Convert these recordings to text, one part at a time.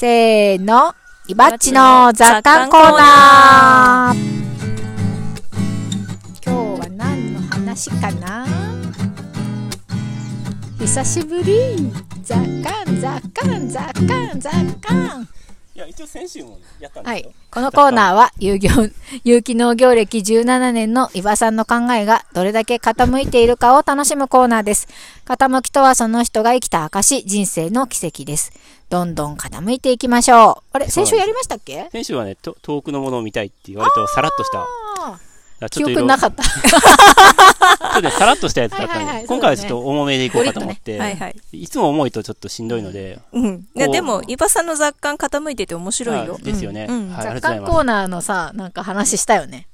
せーの、いばっちの雑感コーナー。今日は何の話かな？久しぶり雑感、雑感、雑感、雑感。いや、一応先週もやったんはいですよ。。このコーナーは、有業、有機農業歴17年の伊庭さんの考えがどれだけ傾いているかを楽しむコーナーです。傾きとはその人が生きた証、人生の奇跡です。どんどん傾いていきましょう。あれ先週やりましたっけ？先週はね、と遠くのものを見たいって言われとさらっとした。あ記憶なかった。ちょっとね、さらっとしたやつだったんで、はいはいはい今回はちょっと重めでいこうかと思って、はいはい。いつも重いとちょっとしんどいので、うん。いや、でも、伊庭さんの雑感傾いてて面白いよあ。ですよね。うんうんはい、雑。感コーナーのさ、なんか話したよね。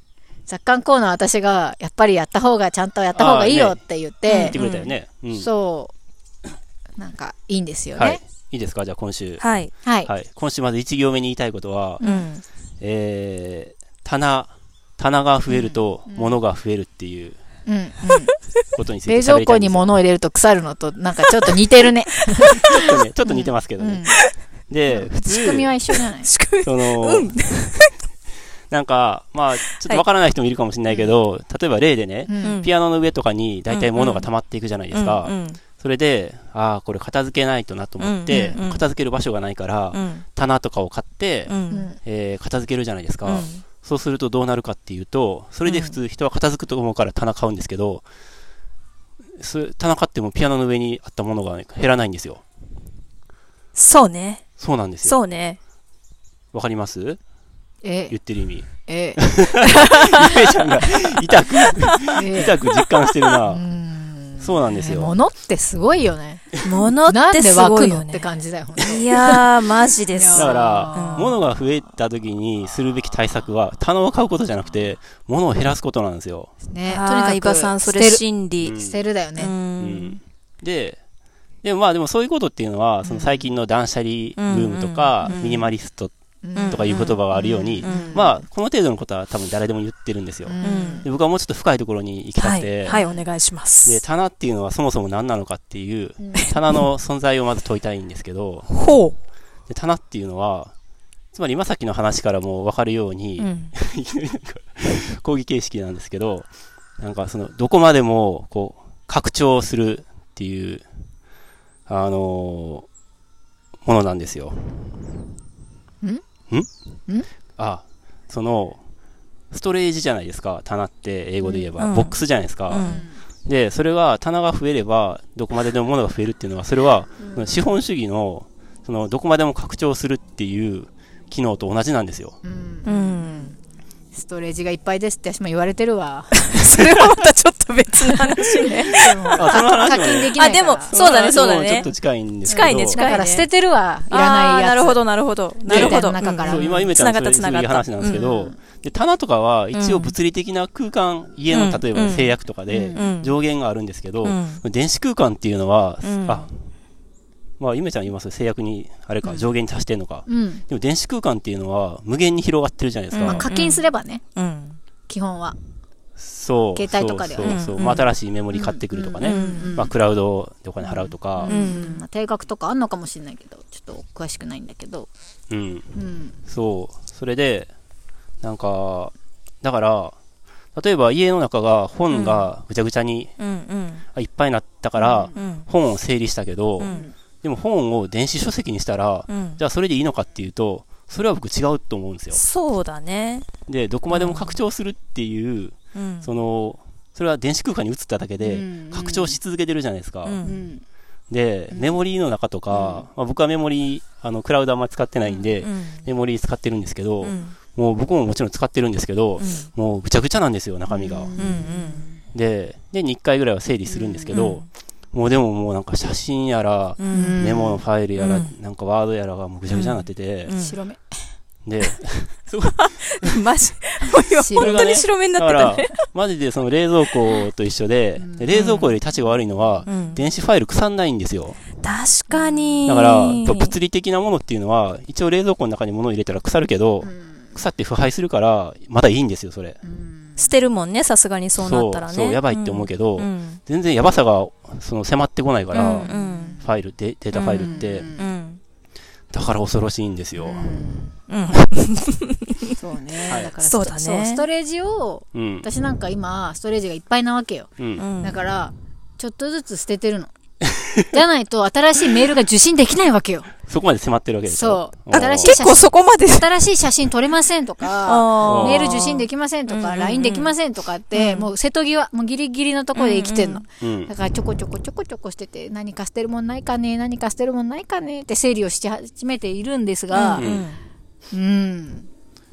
雑感コーナー私が、やっぱりやった方が、ちゃんとやった方がいいよって言っ言ってて、くれたよね。うん。そう、なんか、いいんですよはいね。。いいですか？じゃあ今週。はい。はい。はい。今週まず1行目に言いたいことは、うん。えー、棚、棚が増えると物が増えるっていううん、うん。ことについて冷蔵庫にも物を入れると腐るのと、なんかちょっと似てるね。ちょっとね、ちょっと似てますけどねうん。。で、普通、仕組みは一緒じゃない？仕組みその、なんか、まあ、ちょっとわからない人もいるかもしれないけど、例えば例でねう、ん。ピアノの上とかに大体物が溜まっていくじゃないですかう。んそれで、ああ、これ片付けないとなと思ってうんうんうん、片付ける場所がないからう、ん。棚とかを買って。えー片付けるじゃないですか。うん。そうするとどうなるかっていうと、それで普通人は片付くと思うから棚買うんですけど、そ棚買ってもピアノの上にあったものが減らないんですよ。そうね。そうなんですよ。そうね。わかります？え言、ってる意味。え、ゆめちゃんが痛く、え、痛く実感してるうな。ん。そうなんですよ。物ってすごいよね。物ってですごいよね。のって感じだよ、いやー、マジです。だから、うん物が増えた時にするべき対策は、棚を買うことじゃなくて、物を減らすことなんですよ。ね、とにかく、庭さん、それ捨てる。心理。うん捨てるだよね。で、でもまあでもそういうことっていうのは、その最近の断捨離ブームとか、うんミニマリストうんとかいう言葉があるようにう、んまあ、この程度のことは多分誰でも言ってるんですよ。うんで僕はもうちょっと深いところに行きたはい。くて、はい、お願いしまで、す。棚っていうのはそもそも何なのかっていう、うん棚の存在をまず問いたいんですけど、ほで棚っていうのは、つまり今さっきの話からも分かるように、う。うん。いきなりなんか講義形式なんですけど、なんかその、どこまでも、こう、拡張するっていう、あのーものなんですよ。ん？ん？ん？あ、その、ストレージじゃないですか、棚って英語で言えば。うんボックスじゃないですか。うんで、それは棚が増えれば、どこまででも物が増えるっていうのは、それは、資本主義の、その、どこまでも拡張するっていう機能と同じなんですよ。うんうん。ストレージがいっぱいですって私も言われてるわ。それはまたちょっと別の話ね。あ、その話課もね、金できない。あでもそうだねそうだねちょっと近いんですけど。近いね近いだから捨ててるわ。いらないやつ。なるほど、なるほど。なるほど。中からそう、今、ゆめちゃん繋がったそういう話なんですけど、うんで、棚とかは一応物理的な空間、家のうん例えば制約とかでうん上限があるんですけど、うん電子空間っていうのは、うんあ、まあ、ゆめちゃん言います制約に、あれか、上限に達してんのか。うん。でも電子空間っていうのは無限に広がってるじゃないですか。うんまあ課金すればね、うん。基本は。そう。携帯とかでそうそうまあ、新しいメモリ買ってくるとかね。うんまあ、クラウドでお金払うとかう。ん。まあ定額とかあんのかもしれないけど、ちょっと詳しくないんだけど。うん。うん。そう。それで、なんか、だから、例えば家の中が本がぐちゃぐちゃに、うん。うん。あいっぱいになったから、うん。本を整理したけど、うん。でも本を電子書籍にしたら、うん。じゃあそれでいいのかっていうと、それは僕違うと思うんですよ。そうだね。で、どこまでも拡張するっていう、うん。その、それは電子空間に移っただけでうん、拡張し続けてるじゃないですか。うんうん。で、メモリーの中とか、まあ、僕はメモリー、あの、クラウドあんまり使ってないんで、うん。メモリー使ってるんですけど、うん。もう僕ももちろん使ってるんですけど、うん。もうぐちゃぐちゃなんですよ、中身が。うんうん。で、年に1回ぐらいは整理するんですけど、もうでももうなんか写真やら、うん。メモのファイルやら、うんなんかワードやらがもうぐちゃぐちゃになってて、うん白目。で、マジ。もう今白本当に白目になってたね。、マジでその冷蔵庫と一緒で、うんで冷蔵庫より立ちが悪いのは、うん電子ファイル腐んないんですよ。確かに。だから、物理的なものっていうのは、一応冷蔵庫の中に物を入れたら腐るけど、腐って腐敗するから、まだいいんですよ、それ。捨てるもんね、さすがにそうなったらね。そうそうやばいって思うけどうん。全然やばさが、その、迫ってこないから、うんうんファイル、デデータファイルって。うんうん。だから恐ろしいんですよ。うん。そうね。はいだからそうだねそう、ストレージを、うん。私なんか今、ストレージがいっぱいなわけよ。だから、ちょっとずつ捨ててるの。じゃないと、新しいメールが受信できないわけよ。そこまで迫ってるわけですよ。そうおー新しい結構そこまで。新しい写真撮れませんとか、メール受信できませんとか、LINE できませんとかって、うんもう瀬戸際、もうギリギリのところで生きてんの。うんだ。からちょこちょこちょこちょこしてて、何か捨てるもんないかね、何か捨てるもんないかねって整理をし始めているんですが、ううんん、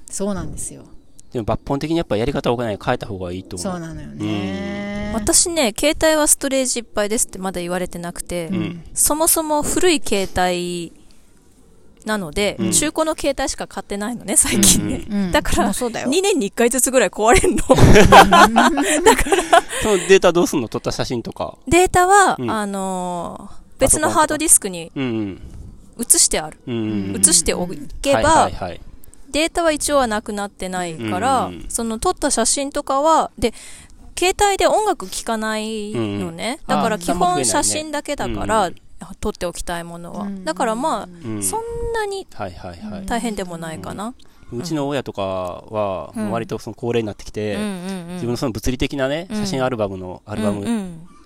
そうなんですよ。でも抜本的にやっぱやり方を変え変えた方がいいと思う。そうなのよね。私ね、携帯はストレージいっぱいですってまだ言われてなくて、うん。そもそも古い携帯なので、うん中古の携帯しか買ってないのね、最近ね。うんだから、もうそうだよ。2年に1回ずつぐらい壊れんの。そのデータどうすんの？撮った写真とか。データは、うんあのー別のハードディスクにうん移してある。うん。うんうん。移しておけば、はいはいはい。データは一応はなくなってないから、うんその撮った写真とかは、で、携帯で音楽聴かないのね。んだから基本写真だけだから、うん撮っておきたいものは。うんだからまあ、うん。そんなにはいはいはい。大変でもないかな。うちの親とかは、うん割とその高齢になってきて、自分のその物理的なね、うん写真アルバムの、アルバム、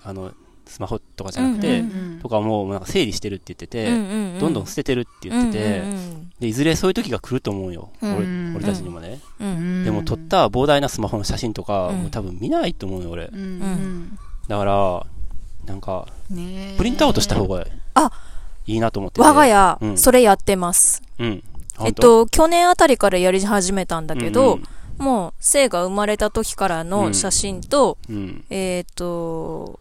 あの、スマホとかじゃなくて、うんとかもうなんか整理してるって言ってて、どんどん捨ててるって言ってて、で、いずれそういう時が来ると思うよ。俺たちにもね。撮った膨大なスマホの写真とか、うんもう多分見ないと思うよ、俺。うんうんだから、なんか、プリントアウトした方があいいなと思ってて。我が家、うんそれやってます。うん。えっと、去年あたりからやり始めたんだけど、うんもう、生が生まれた時からの写真と、うん。えっ、と、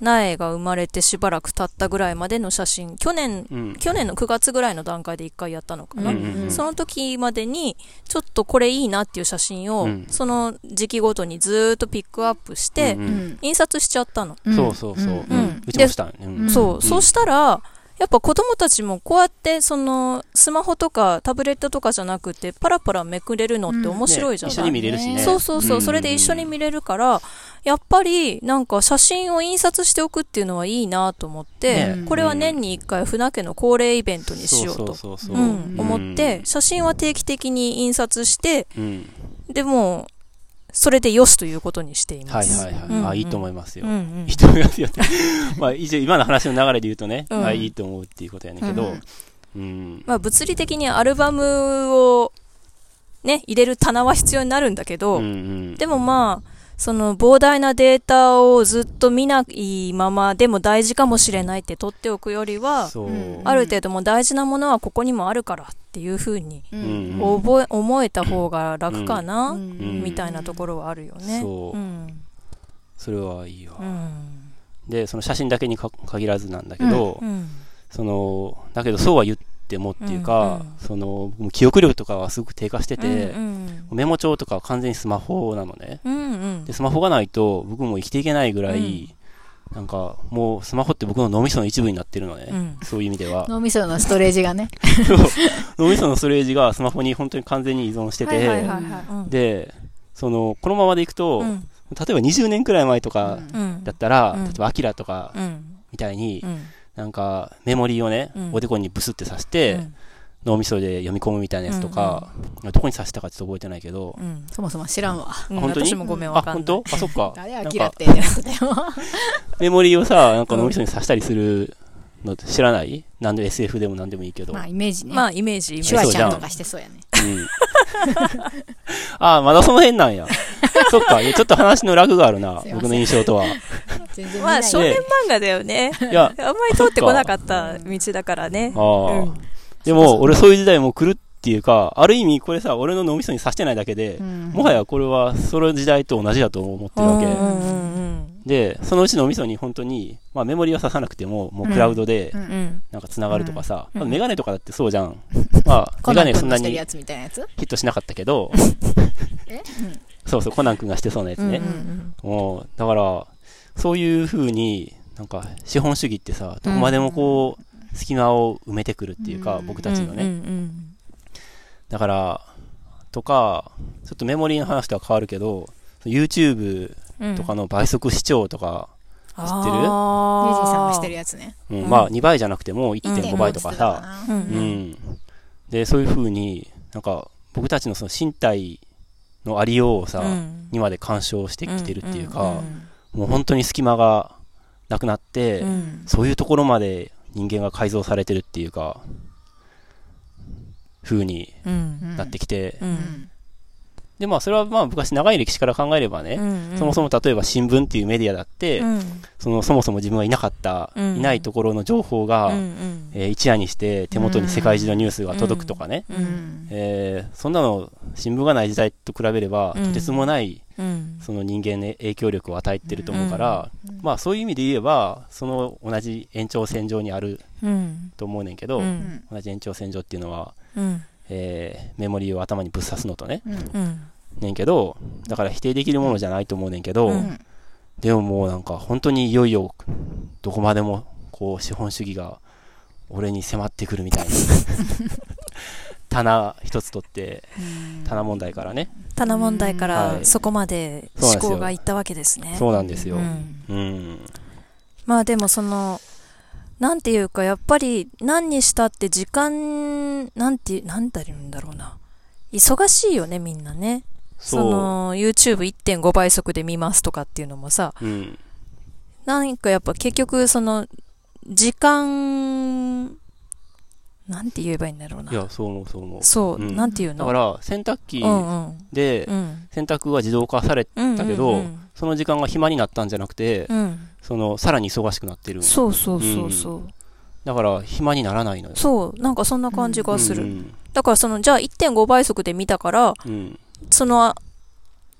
苗が生まれてしばらく経ったぐらいまでの写真、去年、うん。去年の9月ぐらいの段階で一回やったのかな。うんうんうんその時までに、ちょっとこれいいなっていう写真を、うんその時期ごとにずーっとピックアップして、うんうん印刷しちゃったの。うんそうそうそう。うんうしたね。うんそう、んそうしたら、やっぱ子供たちもこうやって、その、スマホとかタブレットとかじゃなくて、パラパラめくれるのって面白いじゃん。ね一緒に見れるしね。そうそうそう、んそれで一緒に見れるから、やっぱりなんか写真を印刷しておくっていうのはいいなと思って、ねこれは年に一回船家の恒例イベントにしようと、思って、写真は定期的に印刷して、うん。でも、それでよしということにしています。はいはいはい。うんあ、いいと思いますようん。うんいいと思いますよって。まあ、一応今の話の流れで言うとね、うんあいいと思うっていうことやねんけどうん、うん。まあ物理的にアルバムをね、入れる棚は必要になるんだけど、うんうんでもまあ、その膨大なデータをずっと見ないままでも大事かもしれないって取っておくよりは、ある程度もう大事なものはここにもあるからっていう風にううんん覚え、思えた方が楽かな、んみたいなところはあるよね。そううん。それはいいわう。ん。で、その写真だけにか限らずなんだけどう、ん。その、だけどそうは言ってもっていうかうん、その、もう記憶力とかはすごく低下してうて、ん。メモ帳とかは完全にスマホなのね。うん。うんで、スマホがないと僕も生きていけないぐらい、なんか、もうスマホって僕の脳みその一部になってるのね。うんそういう意味では。脳みそのストレージがね。脳みそのストレージがスマホに本当に完全に依存してて、で、その、このままでいくと、うん。例えば20年くらい前とかうん。だったら、うん例えばアキラとかうん。みたいに、うん。なんかメモリーをね、うんおでこにブスって刺して、うん脳みそで読み込むみたいなやつとか、どこに刺したかちょっと覚えてないけど、うん。そもそも知らんわ。うん本当に？私もごめんわかあ、んない。本当？あ、そっか。誰ってってなってたよ。メモリーをさ、なんか脳みそに刺したりするの知らない？なんで SF でもなんでもいいけど。まあ、イメージね。まあ、イメージ、イメシュ。ワちゃんとかしてそうやね。うん。あ、まだその辺なんや。そっか、いやちょっと話のラグがあるなすいません、僕の印象とは。全然見まあ。少年漫画だよね。いや、あんまり通ってこなかった道だからね。ああ、うんでも、俺そういう時代も来るっていうか、ある意味これさ、俺の脳みそに刺してないだけで、うんもはやこれはその時代と同じだと思ってるわけ。うんうんうんで、そのうち脳みそに本当に、まあメモリは刺さなくても、もうクラウドでうんうん。うん。なんか繋がるとかさ、うんまあメガネとかだってそうじゃん。まあ、メガネそんなにヒットしなかったけど、え？そうそう、コナン君がしてそうなやつね。うんもう、だから、そういう風に、なんか、資本主義ってさ、どこまでもこう、隙間を埋めてくるっていうか、うん僕たちのね。うんうんだから、とか、ちょっとメモリーの話とは変わるけど、YouTube うんとかの倍速視聴とかあ知ってる？ユージンさんーがしてるやつね。うん。うん。まあ2倍じゃなくても1.5倍とかさ、うん。で、そういう風に、なんか、僕たちのその身体のありようをさ、うん。にまで干渉してきてるっていうか、ん。もう本当に隙間がなくなって、うん。そういうところまで人間が改造されてるっていうか、風にうん。なってきて。で、まあ、それはまあ、昔長い歴史から考えればね、うんそもそも例えば新聞っていうメディアだって、うん。そのそもそも自分がいなかった、うんいないところの情報が、うんうん。えー一夜にして手元に世界中のニュースが届くとかね、ううん。ん。えーそんなの新聞がない時代と比べれば、うん。とてつもないうん。その人間に影響力を与えてると思うから、まあそういう意味で言えば、その同じ延長線上にあるうん。と思うねんけど、うん。同じ延長線上っていうのは、うんえーメモリーを頭にぶっ刺すのとね、うん。うん。ねんけど、だから否定できるものじゃないと思うねんけど、うん。でももうなんか本当にいよいよどこまでもこう資本主義が俺に迫ってくるみたいな。棚一つ取って棚問題からね。棚問題かはい。らそこまで思考がいったわけですね。そうなんですよ。うん。うん。まあでもその、なんていうかやっぱり何にしたって時間、なんて、なんて言うんだろうな。忙しいよね、みんなね。その、YouTube1.5 倍速で見ますとかっていうのもさ、うんなんかやっぱ結局その、時間、なんて言えばいいんだろうな。いやそう思うそう思うそう、うんなんていうの？だから洗濯機うんうん。でうん。洗濯は自動化されうん。だけどうんその時間が暇になったんじゃなくてうん。そのさらに忙しくなってるそうそうそうそう。だから暇にならないのよそう、なんかそんな感じがする。うんだからその、じゃあ1.5倍速で見たから、うんその、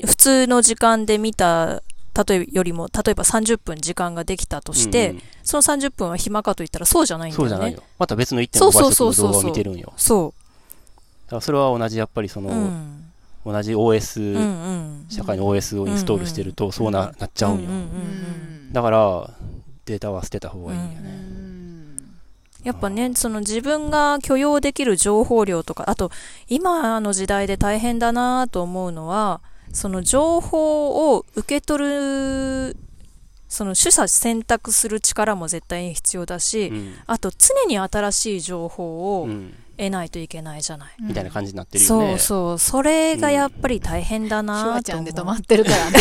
普通の時間で見た、例えばよりも、例えば30分時間ができたとして、うんうん。その30分は暇かと言ったらそうじゃないんだよね。そうじゃないよ。また別の1.5そう倍そうそうそう速の動画を見てるんよ。そだからそれは同じやっぱりその、う。うん。同じうん OS、うん。社会の OS をインストールしてるとそうな,、なっちゃうんよ、うんうんうんだからデータは捨てた方がいいんようね、ん。やっぱね、その自分が許容できる情報量とか、あと、今の時代で大変だなと思うのは、その情報を受け取る、その取捨選択する力も絶対に必要だし、うんあと常に新しい情報をうん得ないといけないじゃない。みたいな感じになってるよねそうそう。それがやっぱり大変だなと思う。ワちゃんで止まってるからね。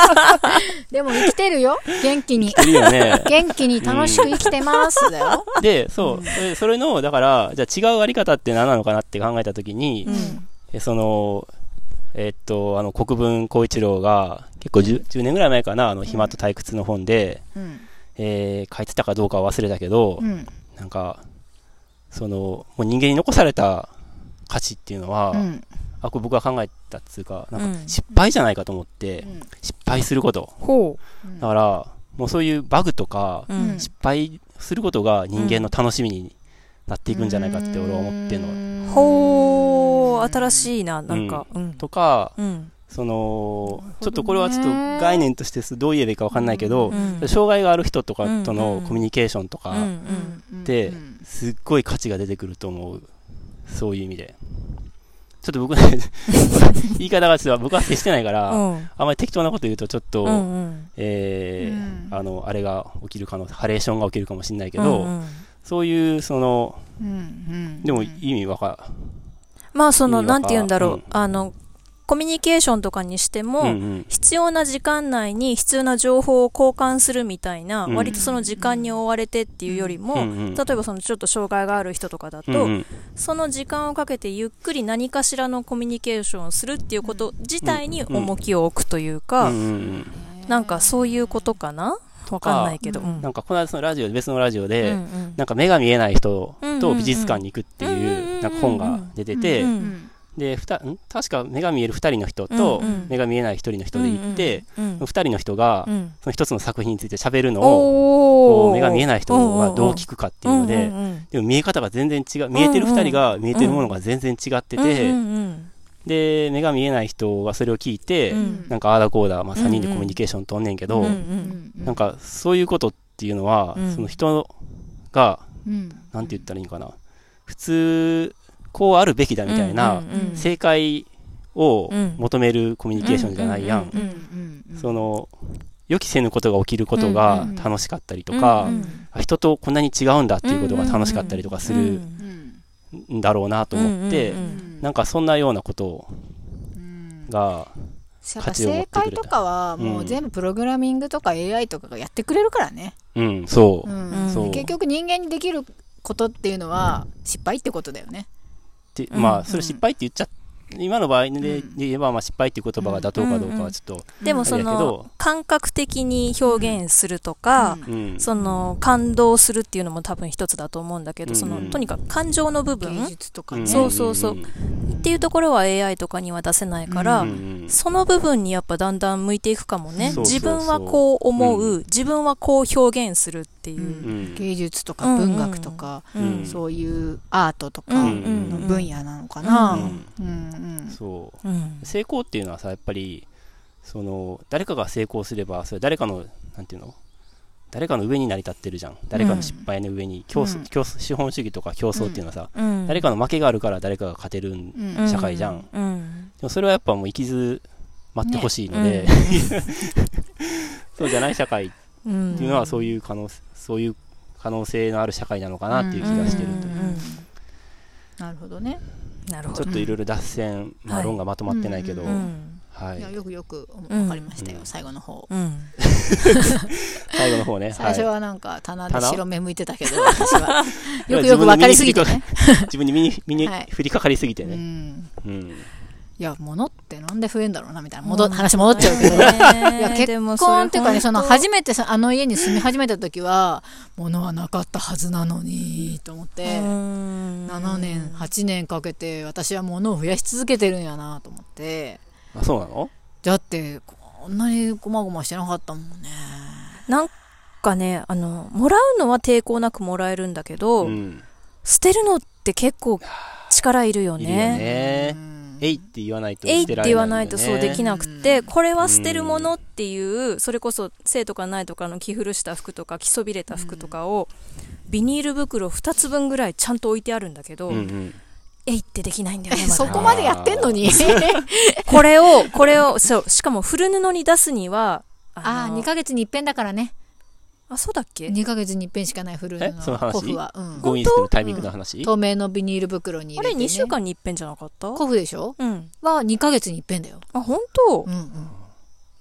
でも生きてるよ。元気に。いるよね元気に楽しく生きてますだよ。でそう、それのだからじゃあ違うあり方って何なのかなって考えた時に、うん。えそのえっとあの国分光一郎が結構 10, 10年ぐらい前かなあの暇と退屈の本で、うん。えー書いてたかどうかは忘れたけど、うん。なんかそのもう人間に残された価値っていうのは、うん。あこれ僕が考えたっつうかなんかうん失敗じゃないかと思って、うん失敗することほだからもうそういうバグとか。失敗することが人間の楽しみになっていくんじゃないかって俺は思ってんの、のほー、新しいな、なんか。うん。とかうん。そのちょっとこれはちょっと概念としてどう言えばいいか分かんないけど、うん。障害がある人とかとうんのコミュニケーションとか、うんでうんすっごい価値が出てくると思うそういう意味でちょっと僕ね 言い方がちょっと僕は接してないから、うん。あんまり適当なこと言うとちょっと。えあのあれが起きる可能ハレーションが起きるかもしれないけど、うんうんそういうそのうんうん。でも意味わかまあその、なんて言うんだろう、うん。あの、コミュニケーションとかにしても、うんうん。必要な時間内に必要な情報を交換するみたいな、うん。割とその時間に追われてっていうよりも、うんうん例えばそのちょっと障害がある人とかだと、うんうん。その時間をかけてゆっくり何かしらのコミュニケーションをするっていうこと自体に重きを置くというか、うんうんうん。なんかそういうことかな？わかんないけど。うん。なんかこの間そのラジオ別のラジオで、うんうん。なんか目が見えない人と美術館に行くっていうなんか本が出てて、うんうんでふたん？確か目が見える2人の人と目が見えない1人の人で行って、うんうん2人の人がうん。その一つの作品について喋るのを目が見えない人はどう聞くかっていうので、でも見え方が全然違う見えてる2人が見えてるものが全然違ってて、で目が見えない人はそれを聞いて、うん。なんかああだこうだ、まあ、3人でコミュニケーション取んねんけど、うんううん。んなんかそういうことっていうのは、うん。その人がうん。なんて言ったらいいのかな。普通こうあるべきだみたいな、正解をうん。求めるコミュニケーションじゃないやん、その予期せぬことが起きることが楽しかったりとか、人とこんなに違うんだっていうことが楽しかったりとかするうんんだろうなと思って、うんうんうんなんかそんなようなことうん。が、やっぱ価値を持っ正解とかはもう全部プログラミングとか AI とかがやってくれるからね、うん、そう。う、ん。うんそう。結局人間にできることっていうのは失敗ってことだよね。でうんまあ、それ失敗って言っちゃっ今の場合で,、言えば、まあ、失敗っていう言葉が妥当かどうかはちょっと、でもそのど感覚的に表現するとか、その感動するっていうのも多分一つだと思うんだけど、うん。そのとにかく感情の部分。芸術とかそうそうそう。っていうところは AI とかには出せないから、その部分にやっぱだんだん向いていくかもね。自分はこう思う、うん。自分はこう表現するっていう。う。ん。芸術とか文学とか、そういうアートとかうんの分野なのかな、ううんんうんそう。うん。成功っていうのはさやっぱりその誰かが成功すればそれ誰かのなんていうの？誰かの上に成り立ってるじゃん。誰かの失敗の上に競争、うん。競争資本主義とか競争っていうのはさ、うん。誰かの負けがあるから誰かが勝てる社会じゃん。うん。でもそれはやっぱもう生きず待ってほしいので、そうじゃない社会っうんていうのはそういう可能そういう可能性のある社会なのかなっていう気がしてるという、うん。なるほどね、なるほど。ちょっといろいろ脱線、まあ、はい。論がまとまってないけど、ううんはい。い、やよくよくうん分かりましたよ、うん。最後の方。うん。最後の方ね、最初はなんか棚で棚？白目向いてたけど 私は。よくよく分かりすぎてね、自分に身に身にはい。降りかかりすぎてうね、ん、うんいや物ってなんで増えんだろうなみたいな。戻話戻っちゃうけど、いや結婚っていうかね、その初めてさあの家に住み始めた時は、物はなかったはずなのに、と思って、うん。7年、8年かけて私は物を増やし続けてるんやなと思って、あそうなの？だって、こんなにごまごましてなかったもんね。なんかね、あの、もらうのは抵抗なくもらえるんだけど、うん。捨てるのって結構力いるよいるよね。えいって言わないとえいって捨てられないよね。言わないとそうできなくて、うんこれは捨てるものっていう、それこそ生とかないとかの着古した服とか着そびれた服とかを、ビニール袋2つ分ぐらいちゃんと置いてあるんだけど、うんうん。えいってできないんだよね、まだ。そこまでやってんのに。これを、これを、そう、しかも古布に出すには、ああ、の2ヶ月に一遍だからね。あ、そうだっけ？2ヶ月に一遍しかない古いえその話？古布は。うん。ゴミ捨てのタイミングの話、透明のビニール袋に入あれれて、ね。2週間に一遍じゃなかった？古布でしょ？うん。は2ヶ月に一遍だよ。あ、本当？うんうん。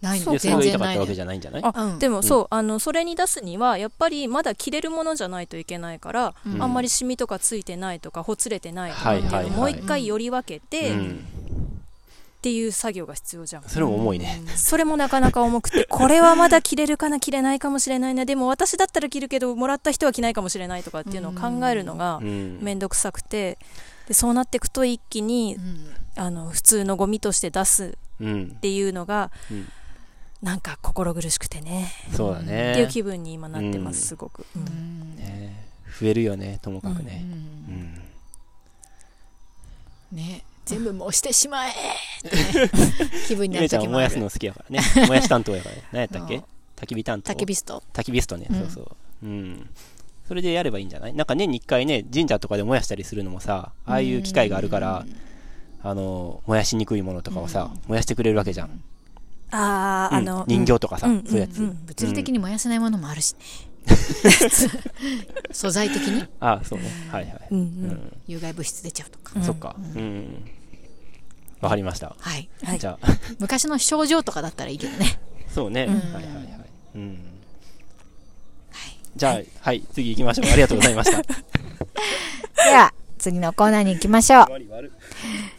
ないでそれが言いたかったわけ全然ないのじゃない？んじゃないあ、うん。でもそう、あの、それに出すには、やっぱりまだ着れるものじゃないといけないから、うん。あんまりシミとかついてないとか、ほつれてないとかっていうのをはいはいはいもう一回より分けて、っうん、ていう作業が必要じゃん。それも重いね、それもなかなか重くて、これはまだ着れるかな、着れないかもしれないな、でも私だったら着るけど、もらった人は着ないかもしれないとかっていうのを考えるのがうん。めんどくさくて、でそうなっていくと一気にうん。あの普通のゴミとして出すうん。っていうのが、うん。なんか心苦しくてね、そうだっていうね気分に今なってます、うん。すごく。ううん。んね。増えるよねともかくうね、うん。ん。ね全部もうしてしまえってね 気分にな燃やすの好きやからね。燃やし担当やからね。何やったっけ？焚き火担当？焚き火スト。焚き火ストね、うん。そうそう。うん。それでやればいいんじゃない？なんか年に1回ね神社とかで燃やしたりするのもさああいう機会があるからあの燃やしにくいものとかをさ、燃やしてくれるわけじゃん、ああ、うん。あの、人形とかさ、うんそういうやつ、物理的に燃やせないものもあるしね。素材的に？ああそうね。はいはい、有害物質出ちゃうとか。うんそっか。うんわかりました。はい。はい。じゃあ。昔の症状とかだったらいいけどね。そうね、うん。はいはいはいうん。じゃあはい。次行きましょう。ありがとうございました。では次のコーナーに行きましょう